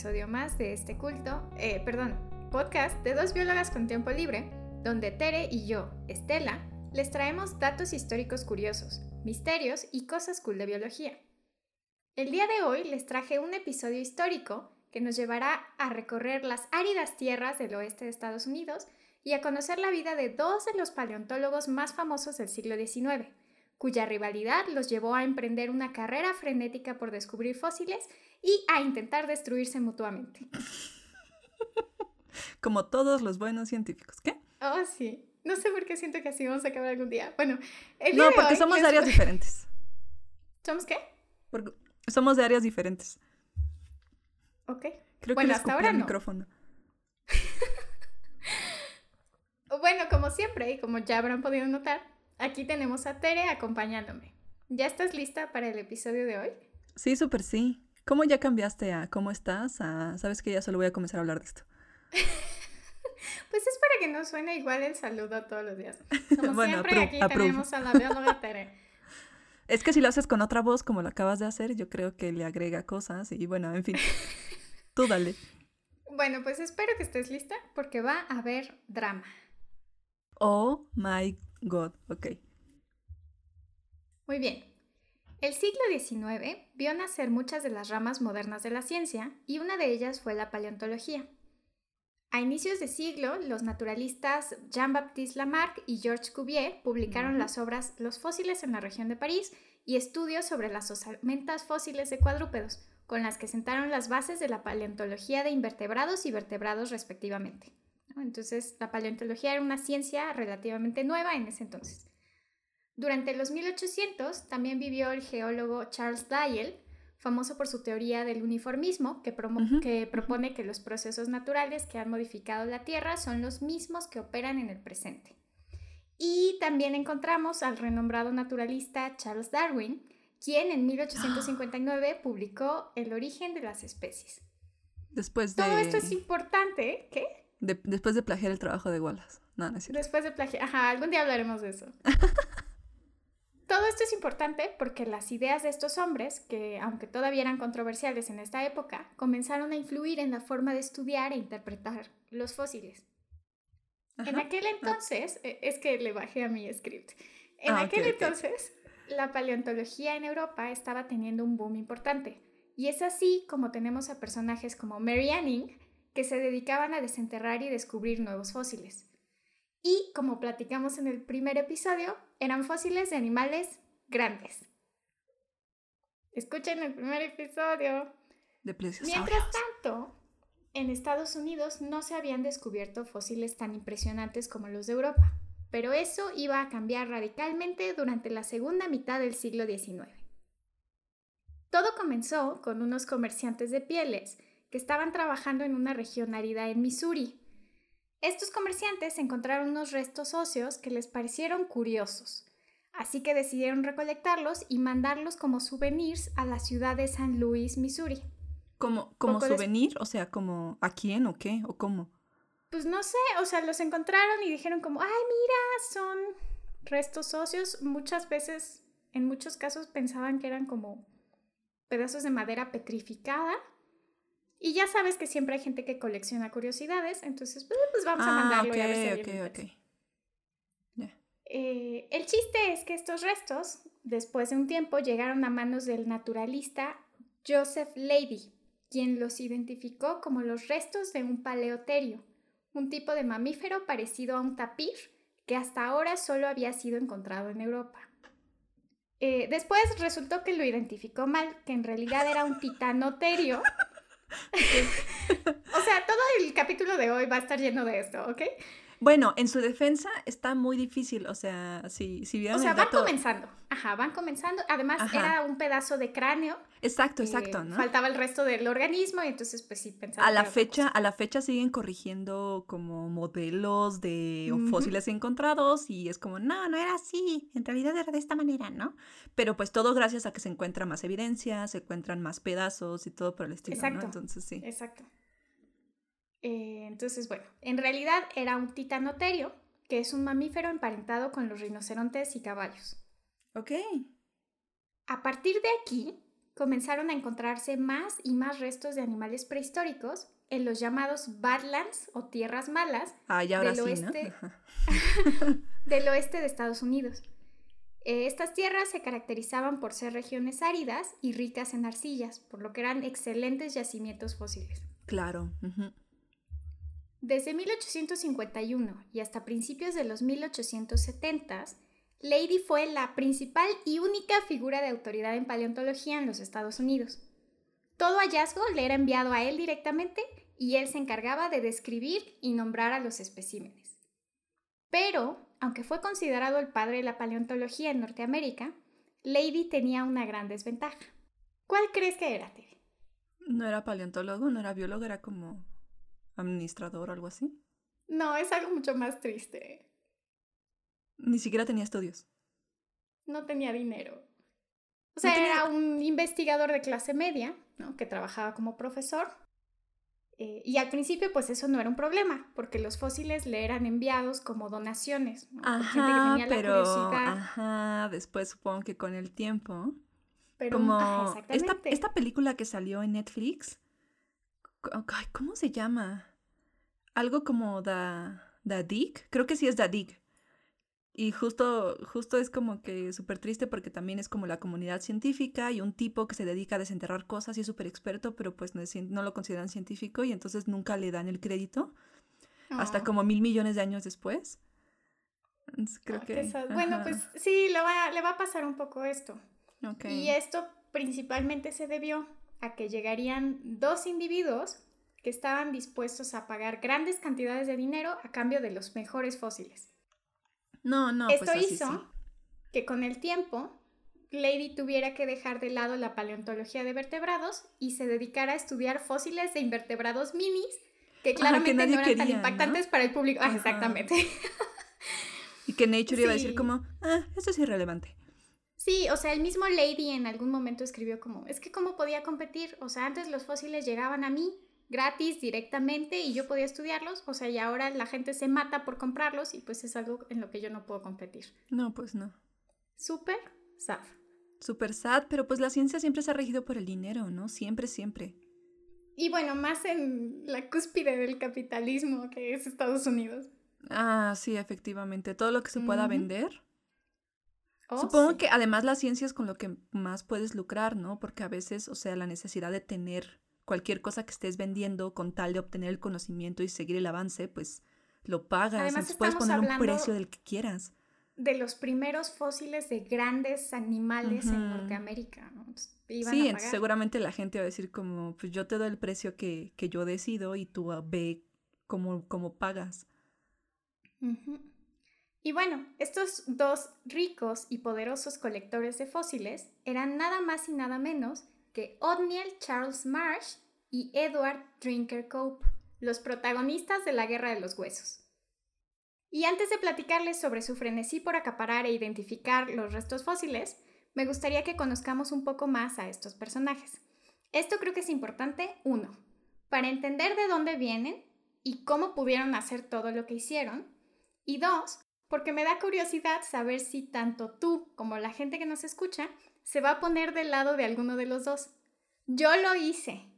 episodio más de este culto, eh, perdón, podcast de dos biólogas con tiempo libre, donde Tere y yo, Estela, les traemos datos históricos curiosos, misterios y cosas cool de biología. El día de hoy les traje un episodio histórico que nos llevará a recorrer las áridas tierras del oeste de Estados Unidos y a conocer la vida de dos de los paleontólogos más famosos del siglo XIX, cuya rivalidad los llevó a emprender una carrera frenética por descubrir fósiles y a intentar destruirse mutuamente. Como todos los buenos científicos, ¿qué? Oh, sí. No sé por qué siento que así vamos a acabar algún día. Bueno, el día No, porque somos de áreas diferentes. ¿Somos qué? Porque somos de áreas diferentes. Ok. Creo bueno, que hasta ahora el no. micrófono. bueno, como siempre, y como ya habrán podido notar, aquí tenemos a Tere acompañándome. ¿Ya estás lista para el episodio de hoy? Sí, súper sí. ¿Cómo ya cambiaste a cómo estás? A, Sabes que ya solo voy a comenzar a hablar de esto. pues es para que no suene igual el saludo todos los días. Como siempre, aquí tenemos a la bióloga Tere. Es que si lo haces con otra voz, como lo acabas de hacer, yo creo que le agrega cosas y bueno, en fin. Tú dale. Bueno, pues espero que estés lista porque va a haber drama. Oh my god, ok. Muy bien. El siglo XIX vio nacer muchas de las ramas modernas de la ciencia y una de ellas fue la paleontología. A inicios de siglo, los naturalistas Jean-Baptiste Lamarck y Georges Cuvier publicaron las obras Los fósiles en la región de París y estudios sobre las osamentas fósiles de cuadrúpedos, con las que sentaron las bases de la paleontología de invertebrados y vertebrados respectivamente. Entonces, la paleontología era una ciencia relativamente nueva en ese entonces. Durante los 1800 también vivió el geólogo Charles Lyell, famoso por su teoría del uniformismo, que, que, propone que los procesos naturales que han modificado la Tierra son los mismos que operan en el presente. Y también encontramos al renombrado naturalista Charles Darwin, quien en 1859 publicó El origen de las especies. Después de... Todo esto es importante, ¿qué? Después de plagiar el trabajo de Wallace. No, no es Después de plagiar, ajá, algún día hablaremos de eso. Todo esto es importante porque las ideas de estos hombres, que aunque todavía eran controversiales en esta época, comenzaron a influir en la forma de estudiar e interpretar los fósiles. En aquel entonces, e, es que le bajé a mi script, en ah, aquel entonces la paleontología en Europa estaba teniendo un boom importante. Y es así como tenemos a personajes como Mary Anning, que se dedicaban a desenterrar y descubrir nuevos fósiles. Y como platicamos en el primer episodio, eran fósiles de animales grandes. Escuchen el primer episodio. De Mientras tanto, en Estados Unidos no se habían descubierto fósiles tan impresionantes como los de Europa pero eso iba a cambiar radicalmente durante la segunda mitad del siglo XIX. Todo comenzó con unos comerciantes de pieles que estaban trabajando en una región árida en Missouri. Estos comerciantes encontraron unos restos óseos que les parecieron curiosos, así que decidieron recolectarlos y mandarlos como souvenirs a la ciudad de San Luis, Missouri. ¿Como, como souvenir? O sea, ¿como a quién o qué? ¿O cómo? pues no sé, o sea, los encontraron y dijeron como, ay, mira, son restos óseos. Muchas veces, en muchos casos pensaban que eran como pedazos de madera petrificada. Y ya sabes que siempre hay gente que colecciona curiosidades, entonces pues, pues vamos a ah, mandarlo y a ver si okay, eh, el chiste es que estos restos, después de un tiempo, llegaron a manos del naturalista Joseph Leidy, quien los identificó como los restos de un paleoterio un tipo de mamífero parecido a un tapir que hasta ahora solo había sido encontrado en Europa. Eh, después resultó que lo identificó mal, que en realidad era un titanoterio. o sea, todo el capítulo de hoy va a estar lleno de esto, ¿ok? Bueno, en su defensa está muy difícil, o sea, si, si vieron O sea, van comenzando, ajá, van comenzando. Además, era un pedazo de cráneo. Exacto, exacto, ¿no? Faltaba el resto del organismo y entonces, pues sí, pensaba... A la fecha, a la fecha siguen corrigiendo como modelos de fósiles encontrados y es como, no, no era así, en realidad era de esta manera, ¿no? Pero pues todo gracias a que se encuentra más evidencia, se encuentran más pedazos y todo por el estilo, exacto, Entonces, sí. Exacto. Eh, entonces, bueno, en realidad era un titanoterio, que es un mamífero emparentado con los rinocerontes y caballos. Ok. A partir de aquí, comenzaron a encontrarse más y más restos de animales prehistóricos en los llamados Badlands o tierras malas ah, del, oeste, del oeste de Estados Unidos. Eh, estas tierras se caracterizaban por ser regiones áridas y ricas en arcillas, por lo que eran excelentes yacimientos fósiles. Claro. Desde 1851 y hasta principios de los 1870, Lady fue la principal y única figura de autoridad en paleontología en los Estados Unidos. Todo hallazgo le era enviado a él directamente y él se encargaba de describir y nombrar a los especímenes. Pero, aunque fue considerado el padre de la paleontología en Norteamérica, Lady tenía una gran desventaja. ¿Cuál crees que era, Tere? No era paleontólogo, no era biólogo, era como administrador o algo así. No, es algo mucho más triste. Ni siquiera tenía estudios. No tenía dinero. O sea, era un investigador de clase media, ¿no? Que trabajaba como profesor. Eh, y al principio, pues eso no era un problema, porque los fósiles le eran enviados como donaciones. Ajá, pero, ajá, después supongo que con el tiempo. Pero, como esta, esta película que salió en Netflix, ¿cómo se llama? Algo como Da, da Dig, creo que sí es Da Dig. Y justo, justo es como que súper triste porque también es como la comunidad científica y un tipo que se dedica a desenterrar cosas y es súper experto, pero pues no, no, lo consideran científico y entonces nunca le dan el crédito hasta oh. como mil millones de años después. creo que... Bueno, pues sí, le va, le va a pasar un poco esto. Y esto principalmente se debió a que llegarían dos individuos que estaban dispuestos a pagar grandes cantidades de dinero a cambio de los mejores fósiles. No, no. Esto pues hizo que con el tiempo Lady tuviera que dejar de lado la paleontología de vertebrados y se dedicara a estudiar fósiles de invertebrados minis que claramente no eran tan impactantes para el público. Ah, exactamente. y que Nature iba a decir como, ah, eso es irrelevante. Sí, o sea, el mismo Lady en algún momento escribió como, es que cómo podía competir, o sea, antes los fósiles llegaban a mí gratis directamente y yo podía estudiarlos, o sea, y ahora la gente se mata por comprarlos y pues es algo en lo que yo no puedo competir. No, pues no. Súper sad. Súper sad, pero pues la ciencia siempre se ha regido por el dinero, ¿no? Siempre, siempre. Y bueno, más en la cúspide del capitalismo que es Estados Unidos. Ah, sí, efectivamente. Todo lo que se pueda vender. Oh, Supongo que además la ciencia es con lo que más puedes lucrar, ¿no? Porque a veces, o sea, la necesidad de tener cualquier cosa que estés vendiendo con tal de obtener el conocimiento y seguir el avance, pues lo pagas. Además, puedes poner un precio del que quieras. De los primeros fósiles de grandes animales en Norteamérica. sí, seguramente la gente va a decir como, pues yo te doy el precio que, que yo decido y tú ve cómo, cómo pagas. Y bueno, estos dos ricos y poderosos colectores de fósiles eran nada más y nada menos que Othniel Charles Marsh y Edward Drinker Cope, los protagonistas de la Guerra de los Huesos. Y antes de platicarles sobre su frenesí por acaparar e identificar los restos fósiles, me gustaría que conozcamos un poco más a estos personajes. Esto creo que es importante, uno, para entender de dónde vienen y cómo pudieron hacer todo lo que hicieron, y dos, porque me da curiosidad saber si tanto tú como la gente que nos escucha se va a poner del lado de alguno de los dos. Yo lo hice,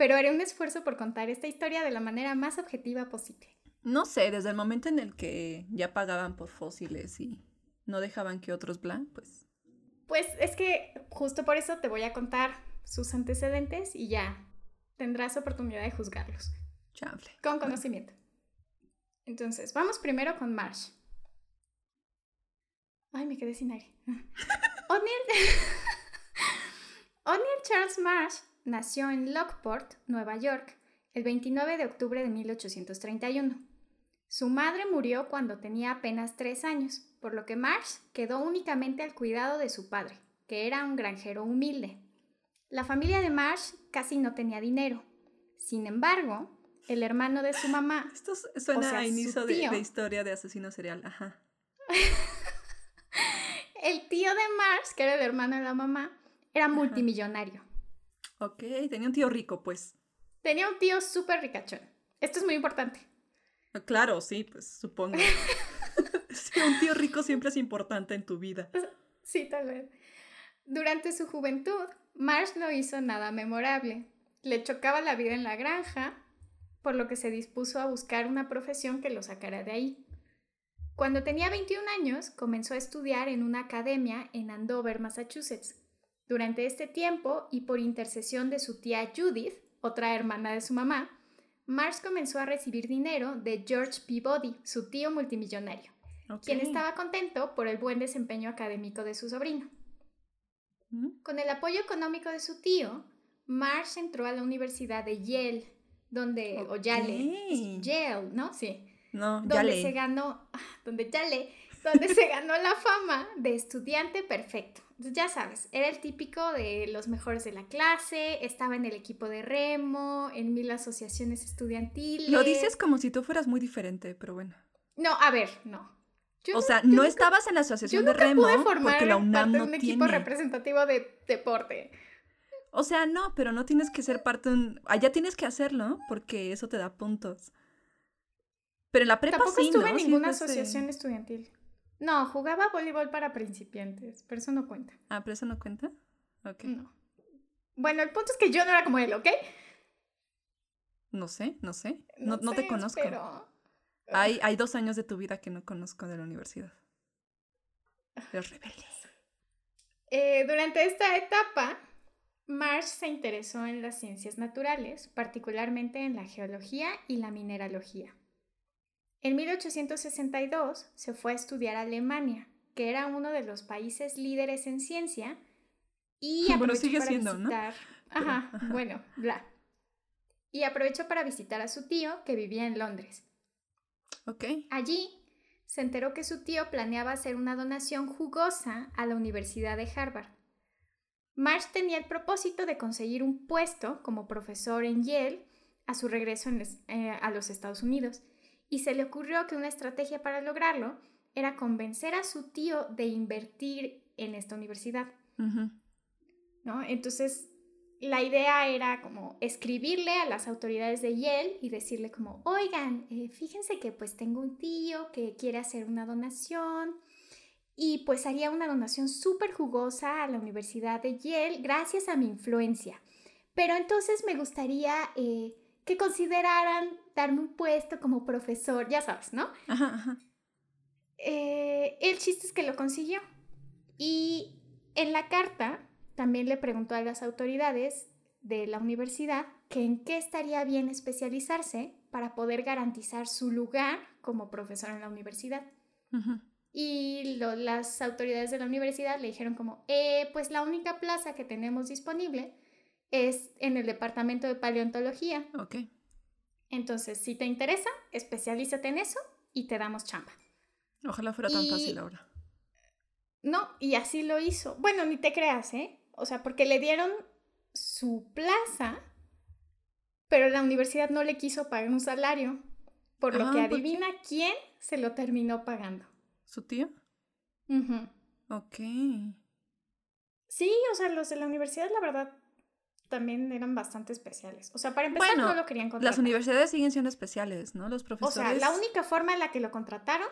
pero haré un esfuerzo por contar esta historia de la manera más objetiva posible. No sé, desde el momento en el que ya pagaban por fósiles y no dejaban que otros blan, pues... Pues es que justo por eso te voy a contar sus antecedentes y ya tendrás oportunidad de juzgarlos. Chable. Con conocimiento. Entonces, vamos primero con Marsh. Ay, me quedé sin aire. O'Neill Charles Marsh nació en Lockport, Nueva York, el 29 de octubre de 1831. Su madre murió cuando tenía apenas tres años, por lo que Marsh quedó únicamente al cuidado de su padre, que era un granjero humilde. La familia de Marsh casi no tenía dinero. Sin embargo, el hermano de su mamá. Esto suena a inicio de, de, historia de asesino serial, ajá. el tío de Mars, que era el hermano de la mamá, era multimillonario. Ok, tenía un tío rico, pues. Tenía un tío súper ricachón. Esto es muy importante. Ah, claro, sí, pues supongo. sí, un tío rico siempre es importante en tu vida. Sí, tal vez. Durante su juventud, Marsh no hizo nada memorable. Le chocaba la vida en la granja, por lo que se dispuso a buscar una profesión que lo sacara de ahí. Cuando tenía 21 años, comenzó a estudiar en una academia en Andover, Massachusetts. Durante este tiempo, y por intercesión de su tía Judith, otra hermana de su mamá, Marsh comenzó a recibir dinero de George Peabody, su tío multimillonario, quien estaba contento por el buen desempeño académico de su sobrino. ¿Mm? Con el apoyo económico de su tío, Marsh entró a la Universidad de Yale, donde, o Yale, Yale, ¿no? Sí. No, donde se ganó, ah, donde Yale, donde se ganó la fama de estudiante perfecto. ya sabes, era el típico de los mejores de la clase, estaba en el equipo de remo, en mil asociaciones estudiantiles. Lo dices como si tú fueras muy diferente, pero bueno. No, a ver, no. o sea, no estabas en la asociación de remo porque la UNAM no un equipo representativo de deporte. O sea, no, pero no tienes que ser parte de un... Allá tienes que hacerlo porque eso te da puntos. Pero en la prepa Tampoco sí, estuve en ninguna asociación estudiantil. No, jugaba voleibol para principiantes, pero eso no cuenta. Ah, pero eso no cuenta. Ok. No. Bueno, el punto es que yo no era como él, ¿ok? No sé, no sé. No, te conozco. Pero... Hay, hay dos años de tu vida que no conozco de la universidad. Los rebeldes. Eh, durante esta etapa, Marsh se interesó en las ciencias naturales, particularmente en la geología y la mineralogía. En 1862 se fue a estudiar a Alemania, que era uno de los países líderes en ciencia, y aprovechó para visitar... Ajá, bueno, bla. Y aprovechó para visitar a su tío, que vivía en Londres. Ok. Allí se enteró que su tío planeaba hacer una donación jugosa a la Universidad de Harvard Marsh tenía el propósito de conseguir un puesto como profesor en Yale a su regreso eh, a los Estados Unidos, y se le ocurrió que una estrategia para lograrlo era convencer a su tío de invertir en esta universidad. ¿No? Entonces, la idea era como escribirle a las autoridades de Yale y decirle como, oigan, eh, fíjense que pues tengo un tío que quiere hacer una donación, y pues haría una donación súper jugosa a la Universidad de Yale gracias a mi influencia. Pero entonces me gustaría eh, que consideraran darme un puesto como profesor, ya sabes, ¿no? Ajá, eh, el chiste es que lo consiguió. Y en la carta también le preguntó a las autoridades de la universidad que en qué estaría bien especializarse para poder garantizar su lugar como profesor en la universidad. Ajá. Y las autoridades de la universidad le dijeron como, eh, pues la única plaza que tenemos disponible es en el departamento de paleontología. Ok. Entonces, si te interesa, especialízate en eso y te damos chamba. Ojalá fuera tan fácil ahora. No, y así lo hizo. Bueno, ni te creas, ¿eh? O sea, porque le dieron su plaza, pero la universidad no le quiso pagar un salario, por lo que adivina quién se lo terminó pagando. ¿Su tío? Ok. Sí, o sea, los de la universidad, la verdad, también eran bastante especiales. O sea, para empezar, no lo querían contratar. Las universidades siguen siendo especiales, ¿no? Los profesores. O sea, la única forma en la que lo contrataron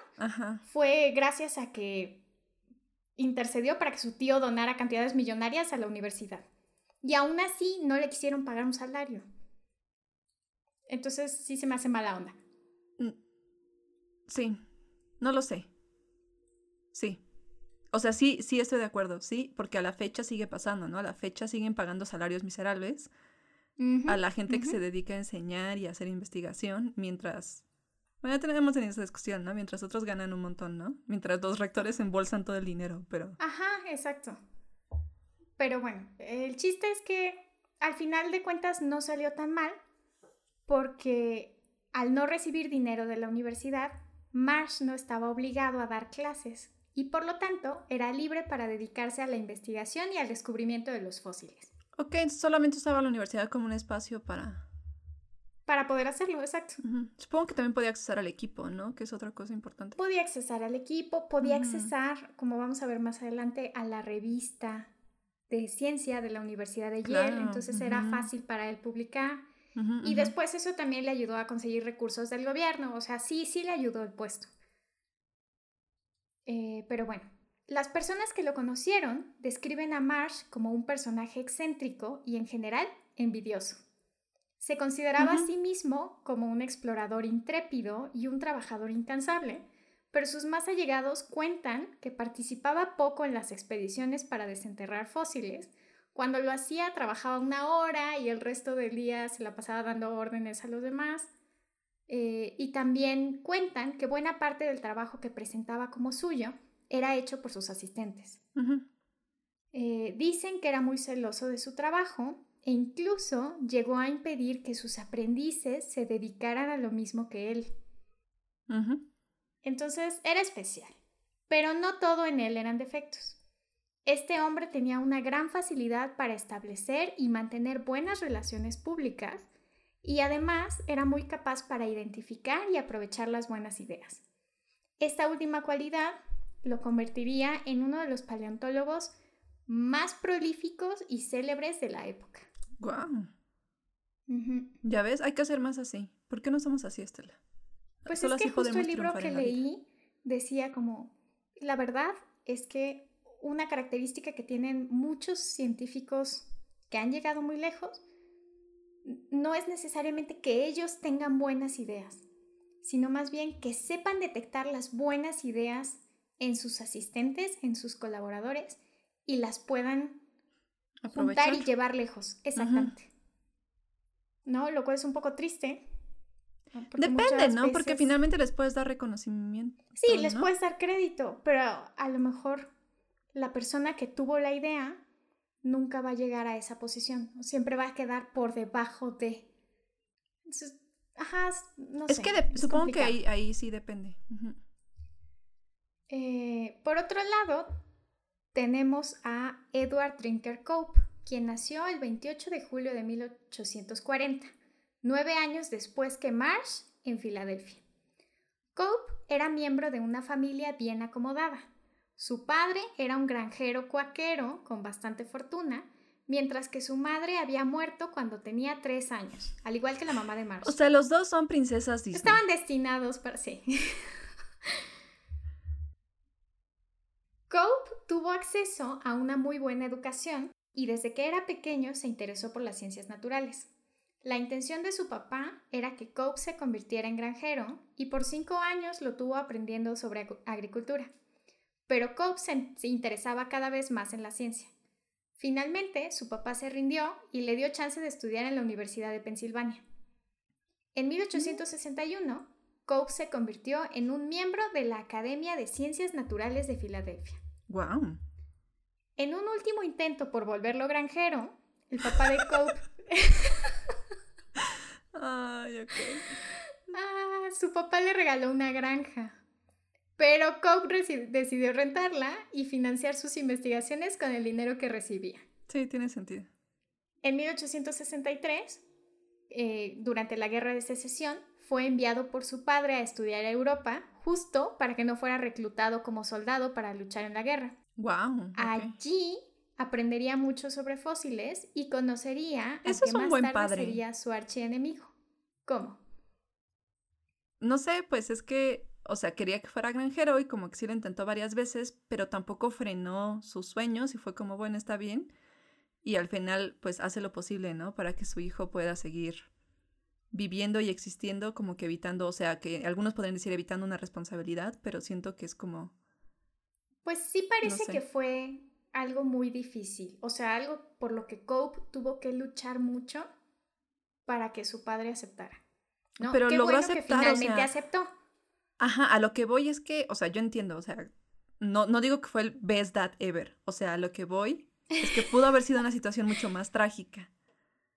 fue gracias a que intercedió para que su tío donara cantidades millonarias a la universidad. Y aún así no le quisieron pagar un salario. Entonces sí se me hace mala onda. Mm, sí, no lo sé. Sí. O sea, sí, sí estoy de acuerdo, sí, porque a la fecha sigue pasando, ¿no? A la fecha siguen pagando salarios miserables a la gente que se dedica a enseñar y a hacer investigación, mientras... Bueno, ya tenemos en esa discusión, ¿no? Mientras otros ganan un montón, ¿no? Mientras los rectores embolsan todo el dinero, pero... Ajá, exacto. Pero bueno, el chiste es que al final de cuentas no salió tan mal porque al no recibir dinero de la universidad, Marsh no estaba obligado a dar clases y por lo tanto era libre para dedicarse a la investigación y al descubrimiento de los fósiles. Ok, solamente usaba la universidad como un espacio para... Para poder hacerlo, exacto. Supongo que también podía accesar al equipo, ¿no? Que es otra cosa importante. Podía accesar al equipo, podía accesar, como vamos a ver más adelante, a la revista de ciencia de la Universidad de Yale, entonces era fácil para él publicar. y después eso también le ayudó a conseguir recursos del gobierno, o sea, sí, sí le ayudó el puesto. Eh, pero bueno, Las personas que lo conocieron describen a Marsh como un personaje excéntrico y en general envidioso. Se consideraba a sí mismo como un explorador intrépido y un trabajador incansable, pero sus más allegados cuentan que participaba poco en las expediciones para desenterrar fósiles. Cuando lo hacía trabajaba una hora y el resto del día se la pasaba dando órdenes a los demás. Eh, y también cuentan que buena parte del trabajo que presentaba como suyo era hecho por sus asistentes. Eh, dicen que era muy celoso de su trabajo e incluso llegó a impedir que sus aprendices se dedicaran a lo mismo que él. Entonces era especial, pero no todo en él eran defectos. Este hombre tenía una gran facilidad para establecer y mantener buenas relaciones públicas y además era muy capaz para identificar y aprovechar las buenas ideas. Esta última cualidad lo convertiría en uno de los paleontólogos más prolíficos y célebres de la época. Guau. Ya ves, hay que hacer más así. ¿Por qué no somos así, Estela? Pues es que justo el libro que leí decía como, la verdad es que una característica que tienen muchos científicos que han llegado muy lejos no es necesariamente que ellos tengan buenas ideas, sino más bien que sepan detectar las buenas ideas en sus asistentes, en sus colaboradores y las puedan juntar y llevar lejos. Exactamente. ¿No? Lo cual es un poco triste. Depende, ¿no? Porque finalmente les puedes dar reconocimiento. Sí, les puedes dar crédito, pero a lo mejor la persona que tuvo la idea nunca va a llegar a esa posición. Siempre va a quedar por debajo de. ajá, no es sé. Que es que supongo que ahí, ahí sí depende. Eh, por otro lado, tenemos a Edward Drinker Cope, quien nació el 28 de julio de 1840, nueve años después que Marsh en Filadelfia. Cope era miembro de una familia bien acomodada. Su padre era un granjero cuaquero con bastante fortuna, mientras que su madre había muerto cuando tenía tres años, al igual que la mamá de Marsh. O sea, los dos son princesas Disney. Estaban destinados para sí. Cope tuvo acceso a una muy buena educación y desde que era pequeño se interesó por las ciencias naturales. La intención de su papá era que Cope se convirtiera en granjero y por cinco años lo tuvo aprendiendo sobre agricultura. Pero Cope se, interesaba cada vez más en la ciencia. Finalmente, su papá se rindió y le dio chance de estudiar en la Universidad de Pensilvania. En 1861, Cope se convirtió en un miembro de la Academia de Ciencias Naturales de Filadelfia. Wow. En un último intento por volverlo granjero, el papá de Cope. Ay, ok. Ah, su papá le regaló una granja. Pero Cope decidió rentarla y financiar sus investigaciones con el dinero que recibía. Sí, tiene sentido. En 1863, eh, durante la Guerra de Secesión, fue enviado por su padre a estudiar a Europa, justo para que no fuera reclutado como soldado para luchar en la guerra. Wow. Allí aprendería mucho sobre fósiles y conocería Eso a es un buen tarde padre. sería su archienemigo. ¿Cómo? No sé, pues es que, o sea, quería que fuera granjero y como que sí lo intentó varias veces, pero tampoco frenó sus sueños y fue como, bueno, está bien. Y al final, pues hace lo posible, ¿no? Para que su hijo pueda seguir viviendo y existiendo, como que evitando, o sea, que algunos podrían decir evitando una responsabilidad, pero siento que es como... Pues sí parece que fue algo muy difícil, o sea, algo por lo que Cope tuvo que luchar mucho para que su padre aceptara. ¿no? Pero Qué logró bueno aceptar, que o finalmente sea, aceptó. Ajá, a lo que voy es que, o sea, yo entiendo, o sea, no, no digo que fue el best dad ever, o sea, a lo que voy es que pudo haber sido una situación mucho más trágica.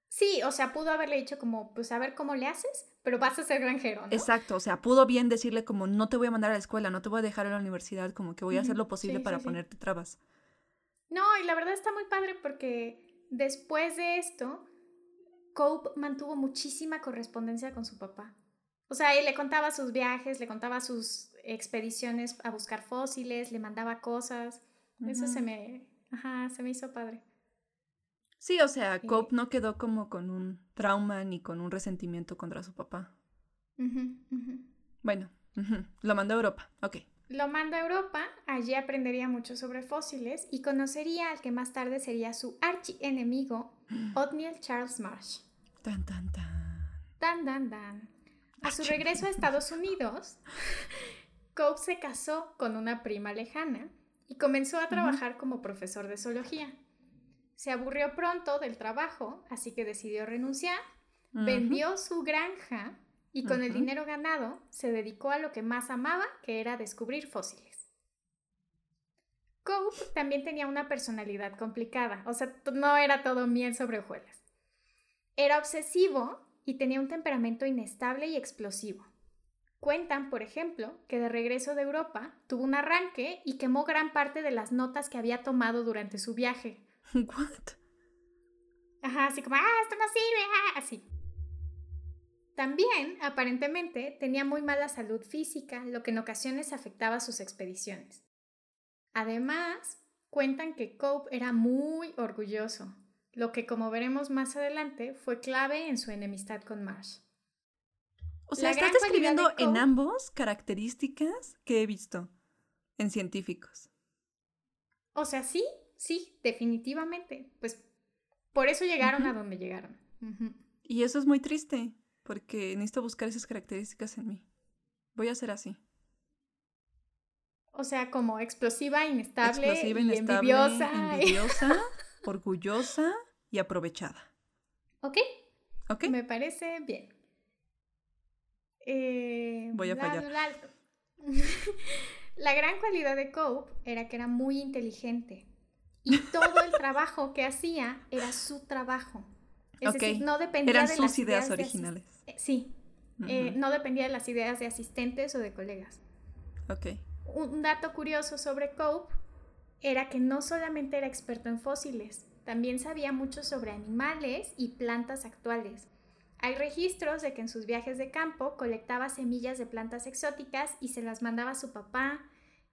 Sí, o sea, pudo haberle dicho como, pues a ver cómo le haces, pero vas a ser granjero, ¿no? Exacto, o sea, pudo bien decirle como no te voy a mandar a la escuela, no te voy a dejar a la universidad, como que voy a hacer lo posible Sí, para sí, sí. ponerte trabas. No, y la verdad está muy padre porque después de esto, Cope mantuvo muchísima correspondencia con su papá. O sea, él le contaba sus viajes, le contaba sus expediciones a buscar fósiles, le mandaba cosas. Eso se me, ajá, se me hizo padre. Sí, o sea, Sí. Cope no quedó como con un trauma ni con un resentimiento contra su papá. Ujú. Bueno, lo mandó a Europa, ok. Lo manda a Europa, allí aprendería mucho sobre fósiles y conocería al que más tarde sería su archienemigo, Othniel Charles Marsh. Tan, tan, tan. Tan, tan, tan. A su regreso a Estados Unidos, Cope se casó con una prima lejana y comenzó a trabajar como profesor de zoología. Se aburrió pronto del trabajo, así que decidió renunciar, vendió su granja y con el dinero ganado se dedicó a lo que más amaba, que era descubrir fósiles. Cope también tenía una personalidad complicada, o sea, no era todo miel sobre hojuelas. Era obsesivo y tenía un temperamento inestable y explosivo. Cuentan, por ejemplo, que de regreso de Europa tuvo un arranque y quemó gran parte de las notas que había tomado durante su viaje. What? Ajá, así como, ah, esto no sirve, ah", así. También, aparentemente, tenía muy mala salud física, lo que en ocasiones afectaba sus expediciones. Además, cuentan que Cope era muy orgulloso, lo que como veremos más adelante fue clave en su enemistad con Marsh. O sea, estás describiendo en ambos características que he visto en científicos. O sea, sí, sí, definitivamente. Pues por eso llegaron a donde llegaron. Y eso es muy triste, porque necesito buscar esas características en mí. Voy a ser así. O sea, como explosiva, inestable, explosiva, inestable envidiosa. envidiosa orgullosa y aprovechada. ¿Ok? ¿Ok? Me parece bien. Eh, Voy a fallar. La gran cualidad de Cope era que era muy inteligente y todo el trabajo que hacía era su trabajo. Es decir, no dependía Eran de sus ideas, originales. Eh, sí, eh, no dependía de las ideas de asistentes o de colegas. Ok. Un dato curioso sobre Cope era que no solamente era experto en fósiles, también sabía mucho sobre animales y plantas actuales. Hay registros de que en sus viajes de campo colectaba semillas de plantas exóticas y se las mandaba a su papá.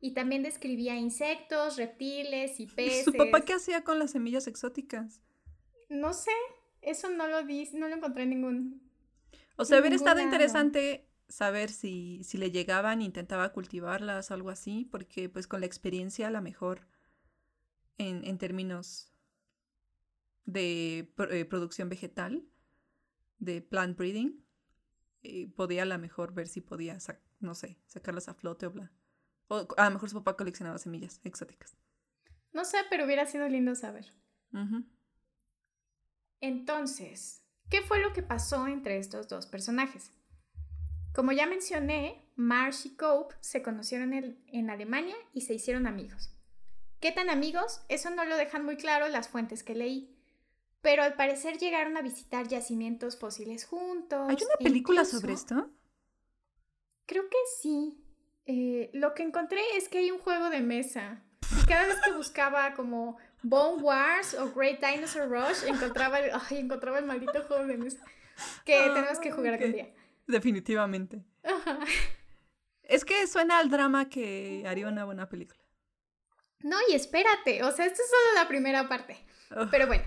Y también describía insectos, reptiles y peces. ¿Su papá qué hacía con las semillas exóticas? No sé, eso no lo di, no lo encontré en ningún. O sea, hubiera estado interesante saber si, si le llegaban, intentaba cultivarlas o algo así, porque pues con la experiencia a lo mejor en, en términos de eh, producción vegetal, de plant breeding, eh, podía a lo mejor ver si podía, no sé, sacarlas a flote o bla. O a lo mejor su papá coleccionaba semillas exóticas. No sé, pero hubiera sido lindo saber. Entonces, ¿qué fue lo que pasó entre estos dos personajes? Como ya mencioné, Marsh y Cope se conocieron en, Alemania y se hicieron amigos. ¿Qué tan amigos? Eso no lo dejan muy claro las fuentes que leí. Pero al parecer llegaron a visitar yacimientos fósiles juntos. ¿Hay una película sobre esto? Creo que sí. Eh, lo que encontré es que hay un juego de mesa. Y cada vez que buscaba como Bone Wars o Great Dinosaur Rush, encontraba el, encontraba el maldito juego de mesa. Que ah, tenemos que jugar aquel día. Definitivamente. Es que suena al drama que haría una buena película. No, y espérate, o sea, esto es solo la primera parte. Pero bueno.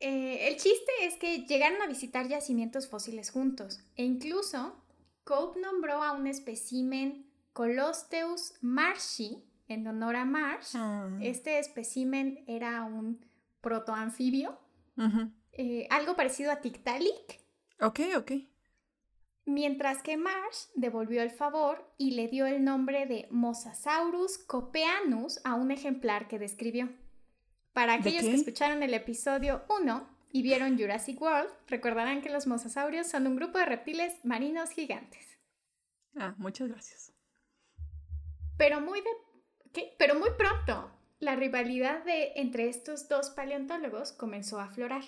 Eh, el chiste es que llegaron a visitar yacimientos fósiles juntos e incluso Cope nombró a un espécimen Colosteus marshi en honor a Marsh. Ah. Este espécimen era un protoanfibio, eh, algo parecido a Tiktaalik. Ok, ok. Mientras que Marsh devolvió el favor y le dio el nombre de Mosasaurus copeanus a un ejemplar que describió. Para aquellos que escucharon el episodio 1 y vieron Jurassic World, recordarán que los mosasaurios son un grupo de reptiles marinos gigantes. Ah, muchas gracias. Pero muy de Pero muy pronto, la rivalidad de entre estos dos paleontólogos comenzó a aflorar.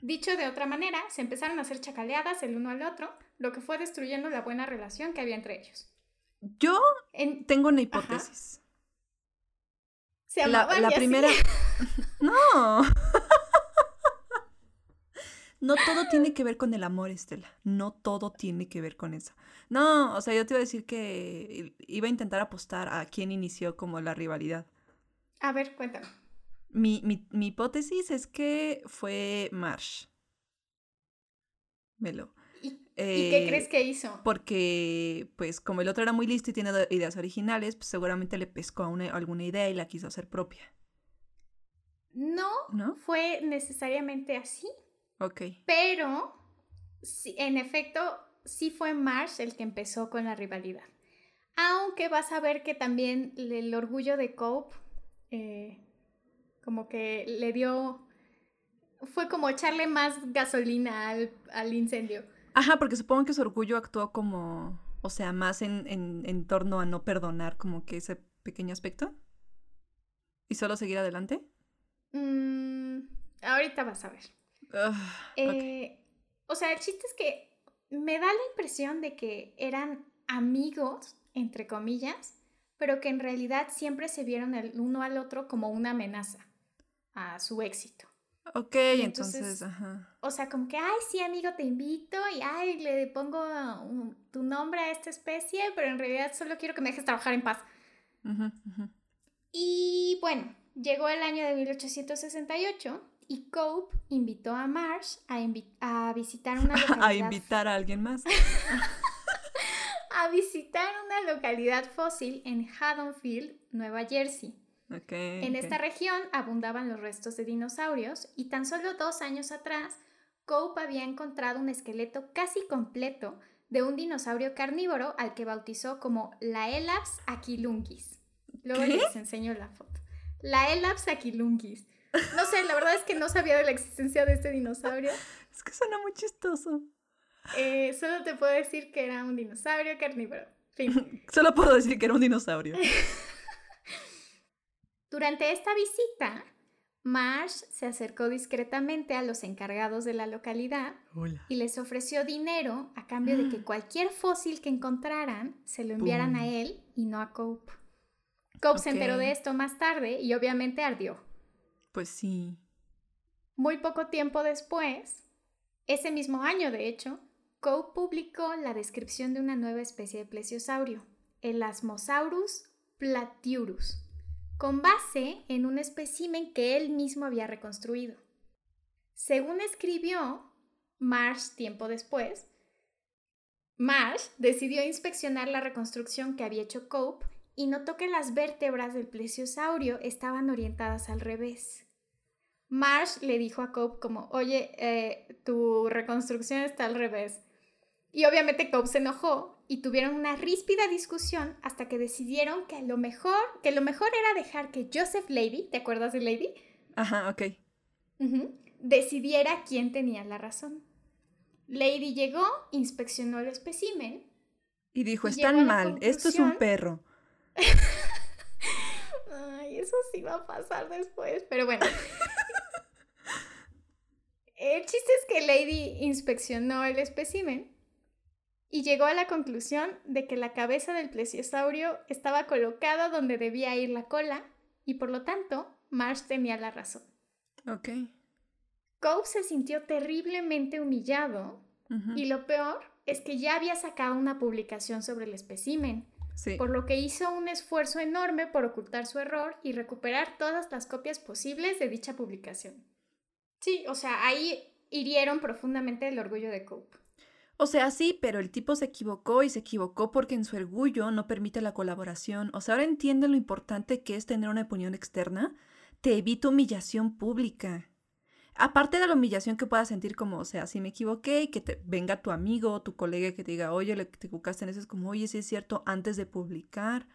Dicho de otra manera, se empezaron a hacer chacaleadas el uno al otro, lo que fue destruyendo la buena relación que había entre ellos. Yo tengo una hipótesis la, primera. no. no todo tiene que ver con el amor, Estela. No todo tiene que ver con eso. No, o sea, yo te iba a decir que iba a intentar apostar a quién inició como la rivalidad. A ver, cuéntame. Mi, mi, hipótesis es que fue Marsh. Melo. ¿Y qué crees que hizo? Porque, pues, como el otro era muy listo y tiene ideas originales, pues seguramente le pescó alguna idea y la quiso hacer propia. No, ¿No? fue necesariamente así. Ok. Pero, sí, en efecto, sí fue Marsh el que empezó con la rivalidad. Aunque vas a ver que también el orgullo de Cope, eh, como que le dio, fue como echarle más gasolina al, incendio. Ajá, porque supongo que su orgullo actuó como, o sea, más en, en, torno a no perdonar como que ese pequeño aspecto. ¿Y solo seguir adelante? Mm, ahorita vas a ver. Eh, o sea, el chiste es que me da la impresión de que eran amigos entre comillas, pero que en realidad siempre se vieron el uno al otro como una amenaza a su éxito. Ok, entonces, ajá. O sea, como que, ay, sí, amigo, te invito y, ay, le pongo tu nombre a esta especie, pero en realidad solo quiero que me dejes trabajar en paz. Y bueno, llegó el año de 1868 y Cope invitó a Marsh a, a visitar una localidad. a invitar a alguien más. a visitar una localidad fósil en Haddonfield, Nueva Jersey. En esta región abundaban los restos de dinosaurios y tan solo dos años atrás, Cope había encontrado un esqueleto casi completo de un dinosaurio carnívoro al que bautizó como Laelaps aquilunquis. Luego les enseño la foto. Laelaps aquilunquis. No sé, la verdad es que no sabía de la existencia de este dinosaurio. es que suena muy chistoso. Eh, solo te puedo decir que era un dinosaurio carnívoro. solo puedo decir que era un dinosaurio. Durante esta visita, Marsh se acercó discretamente a los encargados de la localidad y les ofreció dinero a cambio de que cualquier fósil que encontraran se lo enviaran a él y no a Cope. Cope se enteró de esto más tarde y obviamente ardió. Pues sí. Muy poco tiempo después, ese mismo año de hecho, Cope publicó la descripción de una nueva especie de plesiosaurio, el Asmosaurus platiurus, con base en un espécimen que él mismo había reconstruido. Según escribió Marsh tiempo después, Marsh decidió inspeccionar la reconstrucción que había hecho Cope y notó que las vértebras del plesiosaurio estaban orientadas al revés. Marsh le dijo a Cope como, oye, eh, tu reconstrucción está al revés. Y obviamente Cobb se enojó y tuvieron una ríspida discusión hasta que decidieron que lo mejor, que lo mejor era dejar que Joseph Lady, ¿te acuerdas de Lady? Ajá, ok. decidiera quién tenía la razón. Lady llegó, inspeccionó el espécimen. Y dijo, están mal, esto es un perro. Ay, eso sí va a pasar después, pero bueno. el chiste es que Lady inspeccionó el espécimen y llegó a la conclusión de que la cabeza del plesiosaurio estaba colocada donde debía ir la cola y por lo tanto Marsh tenía la razón. Ok. Cope se sintió terriblemente humillado y lo peor es que ya había sacado una publicación sobre el espécimen, por lo que hizo un esfuerzo enorme por ocultar su error y recuperar todas las copias posibles de dicha publicación. Sí, o sea, ahí hirieron profundamente el orgullo de Cope. O sea, sí, pero el tipo se equivocó y se equivocó porque en su orgullo no permite la colaboración. O sea, ahora entiende lo importante que es tener una opinión externa. Te evita humillación pública. Aparte de la humillación que puedas sentir como, o sea, si me equivoqué y que te venga tu amigo o tu colega que te diga, oye, le, te equivocaste en eso, es como, oye, sí es cierto, antes de publicar.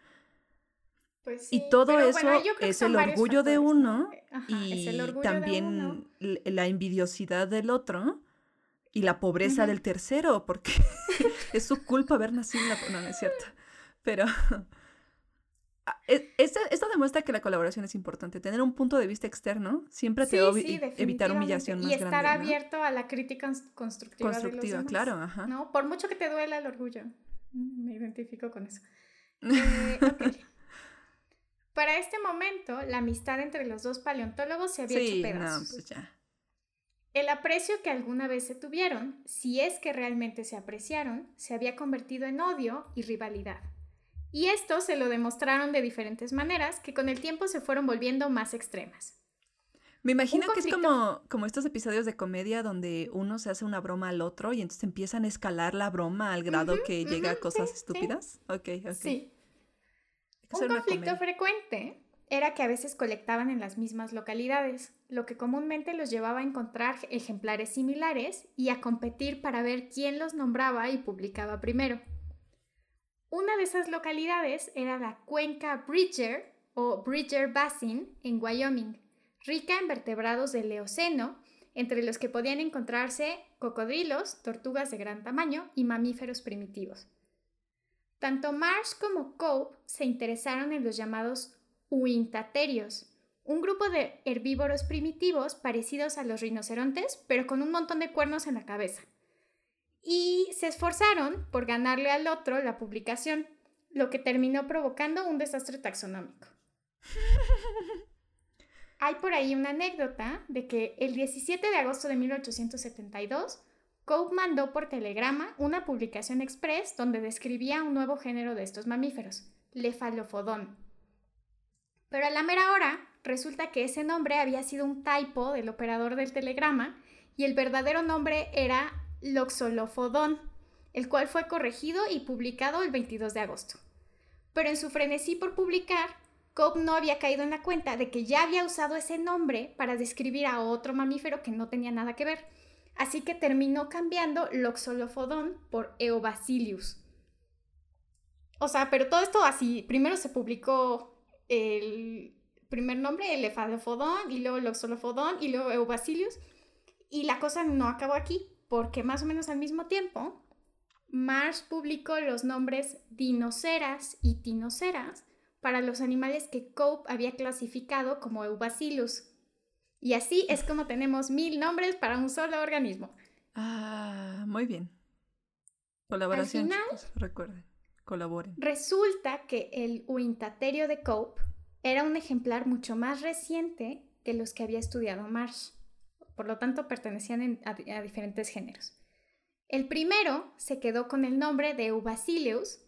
Pues sí, y todo eso es, el orgullo de uno y también la envidiosidad del otro y la pobreza del tercero, porque es su culpa haber nacido en la... No, no es cierto. Pero ah, e, esto, demuestra que la colaboración es importante. Tener un punto de vista externo siempre te va a evitar humillación más grande. Y estar abierto a la crítica constructiva. Constructiva, de los claro, ajá. ¿no? Por mucho que te duela el orgullo. Mm, me identifico con eso. Eh, Para este momento, la amistad entre los dos paleontólogos se había hecho pedazos. No, pues ya. El aprecio que alguna vez se tuvieron, si es que realmente se apreciaron, se había convertido en odio y rivalidad. Y esto se lo demostraron de diferentes maneras que con el tiempo se fueron volviendo más extremas. Me imagino que es como, como estos episodios de comedia donde uno se hace una broma al otro y entonces empiezan a escalar la broma al grado que llega a cosas estúpidas. Ok, ok. Sí. Un conflicto frecuente era que a veces colectaban en las mismas localidades, lo que comúnmente los llevaba a encontrar ejemplares similares y a competir para ver quién los nombraba y publicaba primero. Una de esas localidades era la cuenca Bridger o Bridger Basin en Wyoming, rica en vertebrados del Eoceno, entre los que podían encontrarse cocodrilos, tortugas de gran tamaño y mamíferos primitivos. Tanto Marsh como Cope se interesaron en los llamados uintaterios, un grupo de herbívoros primitivos parecidos a los rinocerontes, pero con un montón de cuernos en la cabeza. Y se esforzaron por ganarle al otro la publicación, lo que terminó provocando un desastre taxonómico. Hay por ahí una anécdota de que el 17 de agosto de 1872, Cope mandó por telegrama una publicación express donde describía un nuevo género de estos mamíferos, Lefalofodon. Pero a la mera hora, resulta que ese nombre había sido un typo del operador del telegrama y el verdadero nombre era Loxolofodon, el cual fue corregido y publicado el 22 de agosto. Pero en su frenesí por publicar, Cobb no había caído en la cuenta de que ya había usado ese nombre para describir a otro mamífero que no tenía nada que ver, así que terminó cambiando Loxolophodon por Eobacilius. O sea, pero todo esto así, primero se publicó el primer nombre, el Ephalophodon, y luego Loxolophodon, y luego Eobacilius, y la cosa no acabó aquí, porque más o menos al mismo tiempo, Marsh publicó los nombres Dinoceras y Tinoceras para los animales que Cope había clasificado como Eubacillus. Y así es como tenemos mil nombres para un solo organismo. Ah, muy bien. Colaboración, chicos, recuerden, colaboren. Resulta que el Uintaterio de Cope era un ejemplar mucho más reciente que los que había estudiado Marsh. Por lo tanto, pertenecían a, a, diferentes géneros. El primero se quedó con el nombre de Eubacillus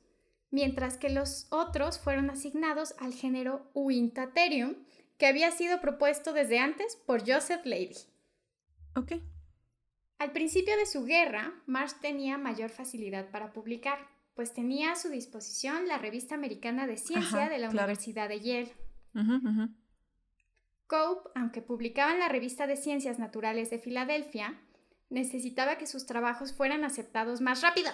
mientras que los otros fueron asignados al género Uintaterium, que había sido propuesto desde antes por Joseph Leidy. Ok. Al principio de su guerra, Marsh tenía mayor facilidad para publicar, pues tenía a su disposición la revista americana de ciencia de la Universidad de Yale. Cope, aunque publicaba en la revista de ciencias naturales de Filadelfia, necesitaba que sus trabajos fueran aceptados más rápido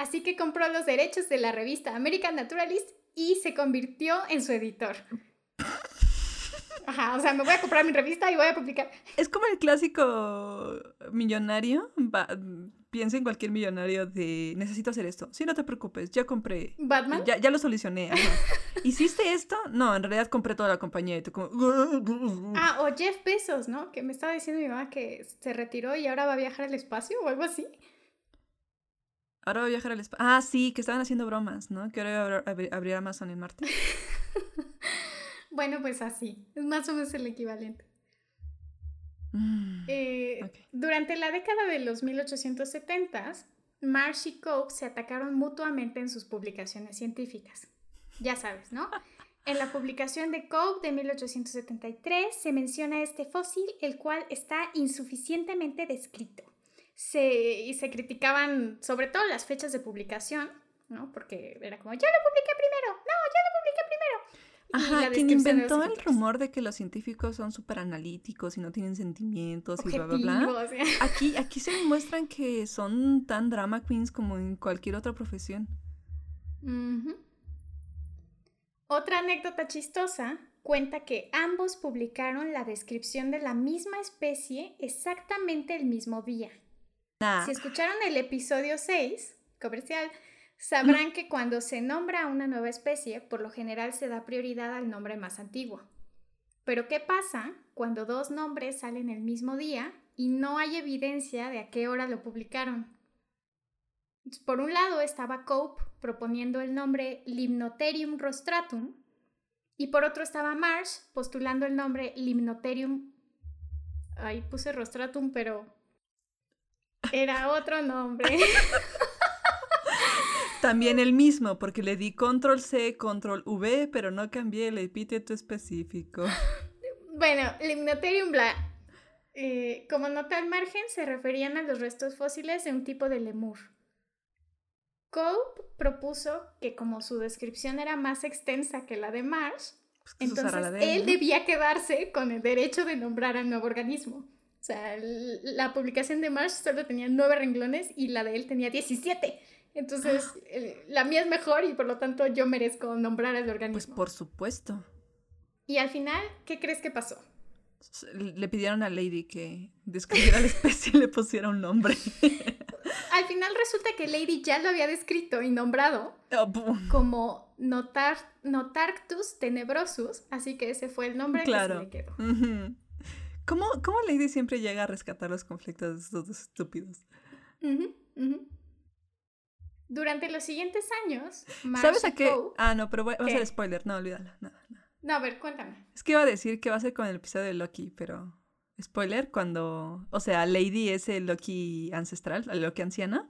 Así que compró los derechos de la revista American Naturalist y se convirtió en su editor. Ajá, o sea, me voy a comprar mi revista y voy a publicar. Es como el clásico millonario. piensa en cualquier millonario de necesito hacer esto. Sí, no te preocupes, ya compré. ¿Batman? Ya, ya lo solucioné. ¿Hiciste esto? No, en realidad compré toda la compañía y tú como. Ah, o Jeff Bezos, ¿no? Que me estaba diciendo mi mamá que se retiró y ahora va a viajar al espacio o algo así. Ahora voy a viajar al espacio. Ah, sí, que estaban haciendo bromas, ¿no? Que ahora voy a abrir, Amazon en Marte. bueno, pues así. Es más o menos el equivalente. Mm, eh, durante la década de los 1870s, Marsh y Cope se atacaron mutuamente en sus publicaciones científicas. Ya sabes, ¿no? En la publicación de Cope de 1873 se menciona este fósil, el cual está insuficientemente descrito se, y se criticaban sobre todo las fechas de publicación, ¿no? Porque era como, yo lo publiqué primero, no, yo lo publiqué Ajá, quien inventó el rumor de que los científicos son súper analíticos y no tienen sentimientos y bla, bla, bla. Aquí, aquí se demuestran que son tan drama queens como en cualquier otra profesión. Otra anécdota chistosa cuenta que ambos publicaron la descripción de la misma especie exactamente el mismo día. Si escucharon el episodio 6, comercial, sabrán que cuando se nombra una nueva especie, por lo general se da prioridad al nombre más antiguo. Pero ¿qué pasa cuando dos nombres salen el mismo día y no hay evidencia de a qué hora lo publicaron? Por un lado estaba Cope proponiendo el nombre Limnoterium rostratum y por otro estaba Marsh postulando el nombre Limnoterium... Ahí puse rostratum, pero era otro nombre. También el mismo, porque le di control C, control V, pero no cambié el epíteto específico. Bueno, Limnotherium bla. Eh, como nota al margen, se referían a los restos fósiles de un tipo de lemur. Cope propuso que como su descripción era más extensa que la de Marsh, Pues entonces de él ¿no? debía quedarse con el derecho de nombrar al nuevo organismo. O sea, la publicación de Marsh solo tenía nueve renglones y la de él tenía 17. Entonces, Ah. la mía es mejor y por lo tanto yo merezco nombrar al organismo. Pues por supuesto. Y al final, ¿qué crees que pasó? Le pidieron a Lady que describiera la especie y le pusiera un nombre. Al final resulta que Lady ya lo había descrito y nombrado Oh, pum. como Notar Notarctus tenebrosus, así que ese fue el nombre Claro. que se le quedó. ¿Cómo, ¿Cómo Lady siempre llega a rescatar los conflictos de estos dos estúpidos? Ujú, ujú. Durante los siguientes años, Marsh ¿Sabes a qué? Poe- Ah, no, pero voy- va a ser spoiler. No, olvídalo. No, no. No, a ver, cuéntame. Es que iba a decir que va a ser con el episodio de Loki, pero. Spoiler, cuando. O sea, Lady es el Loki ancestral, el Loki anciana.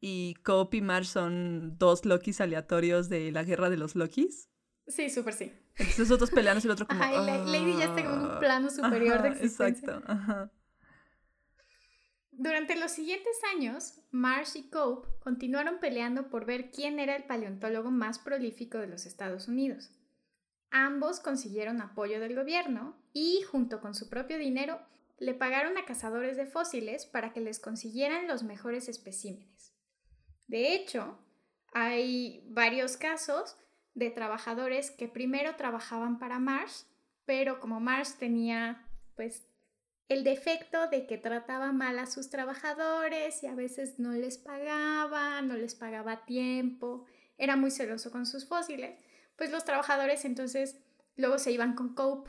Y Cope y Marsh son dos Lokis aleatorios de la guerra de los Lokis. Sí, súper sí. Entonces otros peleando y el otro como. Ajá, y la- Lady ya está como en un plano superior de Ajá, existencia. Exacto, ajá. Durante los siguientes años, Marsh y Cope continuaron peleando por ver quién era el paleontólogo más prolífico de los Estados Unidos. Ambos consiguieron apoyo del gobierno y, junto con su propio dinero, le pagaron a cazadores de fósiles para que les consiguieran los mejores especímenes. De hecho, hay varios casos de trabajadores que primero trabajaban para Marsh, pero como Marsh tenía pues el defecto de que trataba mal a sus trabajadores y a veces no les pagaba, no les pagaba a tiempo, era muy celoso con sus fósiles, pues los trabajadores entonces luego se iban con Cope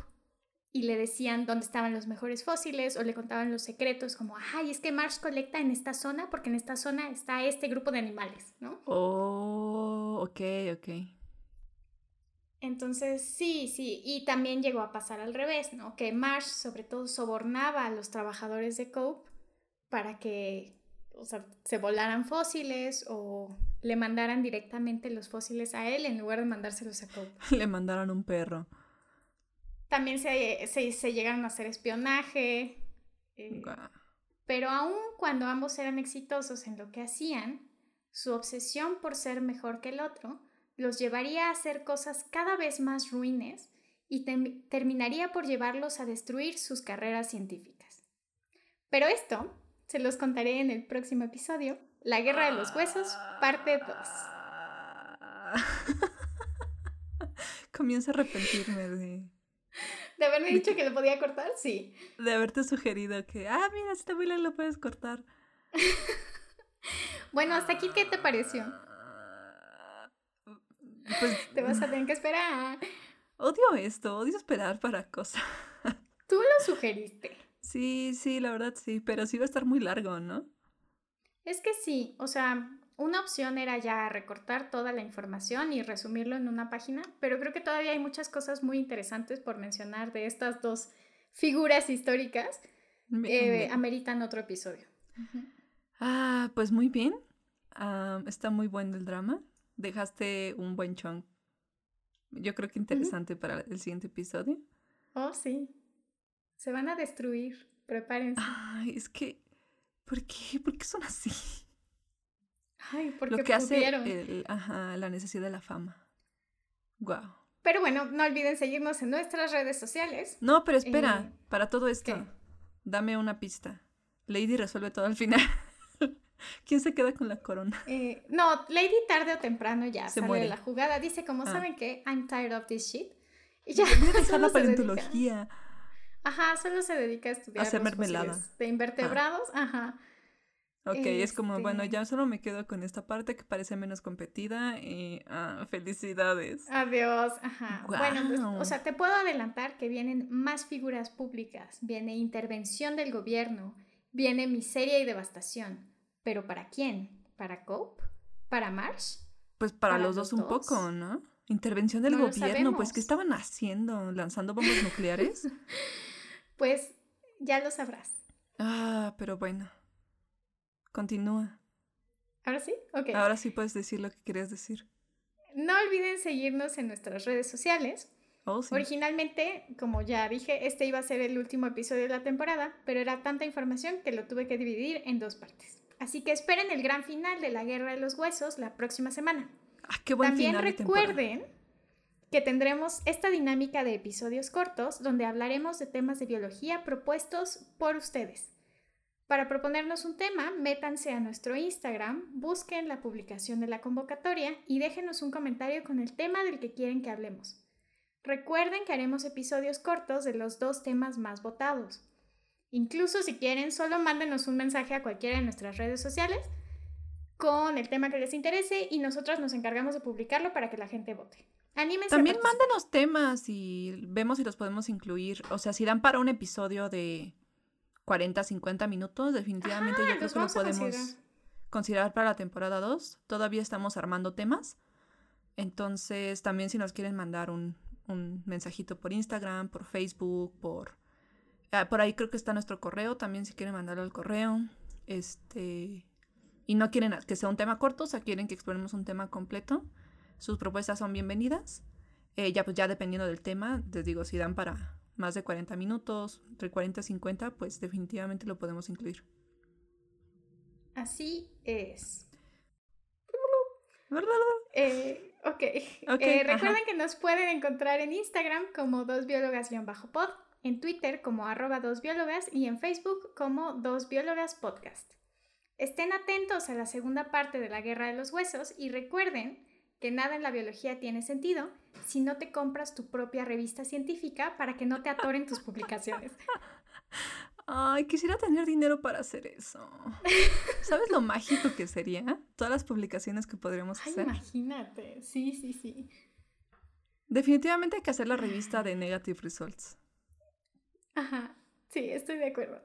y le decían dónde estaban los mejores fósiles o le contaban los secretos como, ay, es que Marsh colecta en esta zona porque en esta zona está este grupo de animales, ¿no? Oh, ok, ok. Entonces, sí, sí, y también llegó a pasar al revés, ¿no? Que Marsh sobre todo sobornaba a los trabajadores de Cope para que, o sea, se volaran fósiles o le mandaran directamente los fósiles a él en lugar de mandárselos a Cope. Le mandaron un perro. También se, se, se llegaron a hacer espionaje, eh, pero aun cuando ambos eran exitosos en lo que hacían, su obsesión por ser mejor que el otro los llevaría a hacer cosas cada vez más ruines y terminaría por llevarlos a destruir sus carreras científicas. Pero esto se los contaré en el próximo episodio, La Guerra de los Huesos, parte 2. Comienzo a arrepentirme de, ¿De haberme dicho que lo podía cortar? Sí. de haberte sugerido que, ah, mira, este Wheeler lo puedes cortar. Bueno, hasta aquí, ¿qué te pareció? Pues Te vas a tener que esperar. odio esto, odio esperar para cosas. Tú lo sugeriste. Sí, sí, la verdad sí, pero sí va a estar muy largo, ¿no? Es que sí, o sea, una opción era ya recortar toda la información y resumirlo en una página, pero creo que todavía hay muchas cosas muy interesantes por mencionar de estas dos figuras históricas que me- ameritan otro episodio. Ah, pues muy bien. Ah, está muy bueno el drama. Dejaste un buen chunk. Yo creo que interesante para el siguiente episodio. Oh, sí. Se van a destruir. Prepárense. Ay, es que. ¿Por qué? ¿Por qué son así? Ay, porque Lo que hace el- ajá, la necesidad de la fama. Wow. Pero bueno, no olviden seguirnos en nuestras redes sociales. No, pero espera, Eh, para todo esto, ¿qué? dame una pista. Lady resuelve todo al final. ¿Quién se queda con la corona? Eh, no, Lady tarde o temprano ya Se sale muere. de la jugada. Dice, como Ah. saben que I'm tired of this shit. Y ya. Voy a dejar la paleontología. Ajá, solo se dedica a estudiar Hacer los mermelada. de invertebrados. Ajá. Ok, es como, bueno, Este- ya solo me quedo con esta parte que parece menos competida y ah, felicidades. Adiós. Ajá. Bueno, pues, o sea, te puedo adelantar que vienen más figuras públicas, viene intervención del gobierno, viene miseria y devastación. ¿Pero para quién? ¿Para Cope? ¿Para Marsh? Pues para, ¿Para los dos un dos? poco, ¿no? Intervención del No gobierno, pues. ¿qué estaban haciendo? ¿Lanzando bombas nucleares? Pues ya lo sabrás. ah, pero bueno. Continúa. ¿Ahora sí? Ok. Ahora sí puedes decir lo que querías decir. No olviden seguirnos en nuestras redes sociales. Oh, sí. Originalmente, como ya dije, este iba a ser el último episodio de la temporada, pero era tanta información que lo tuve que dividir en dos partes. Así que esperen el gran final de la Guerra de los Huesos la próxima semana. Ah, qué buen También final de temporada. recuerden que tendremos esta dinámica de episodios cortos donde hablaremos de temas de biología propuestos por ustedes. Para proponernos un tema, métanse a nuestro Instagram, busquen la publicación de la convocatoria y déjenos un comentario con el tema del que quieren que hablemos. Recuerden que haremos episodios cortos de los dos temas más votados. Incluso si quieren, solo mándenos un mensaje a cualquiera de nuestras redes sociales con el tema que les interese y nosotros nos encargamos de publicarlo para que la gente vote. Anímense. a También mándenos temas y vemos si los podemos incluir. O sea, si dan para un episodio de 40, 50 minutos, definitivamente Ajá, yo creo que lo podemos considerar. considerar para la temporada 2. Todavía estamos armando temas. Entonces, también si nos quieren mandar un, un mensajito por Instagram, por Facebook, por... ah, por ahí creo que está nuestro correo, también si quieren mandarlo al correo. Este... Y no quieren que sea un tema corto, o sea, quieren que exploremos un tema completo. Sus propuestas son bienvenidas. Eh, ya pues ya dependiendo del tema, les digo, si dan para más de 40 minutos, entre 40 y 50, pues definitivamente lo podemos incluir. Así es. ¿Verdad? Eh, ok. Ok, Eh, ajá. recuerden que nos pueden encontrar en Instagram como dos biólogas-pod, en Twitter como arroba dos biólogas y en Facebook como dos biólogas podcast. Estén atentos a la segunda parte de la Guerra de los Huesos y recuerden que nada en la biología tiene sentido si no te compras tu propia revista científica para que no te atoren tus publicaciones. Ay, quisiera tener dinero para hacer eso. ¿Sabes lo mágico que sería? Todas las publicaciones que podríamos Ay, hacer. imagínate. Sí, sí, sí. Definitivamente hay que hacer la revista de Negative Results. Ajá. Sí, estoy de acuerdo.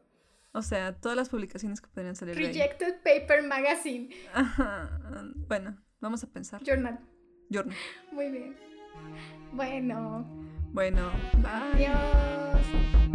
O sea, todas las publicaciones que podrían salir de ahí. Rejected Paper Magazine Ajá. Bueno, vamos a pensar. Journal. Journal. Muy bien. Bueno, Bueno, bye. adiós.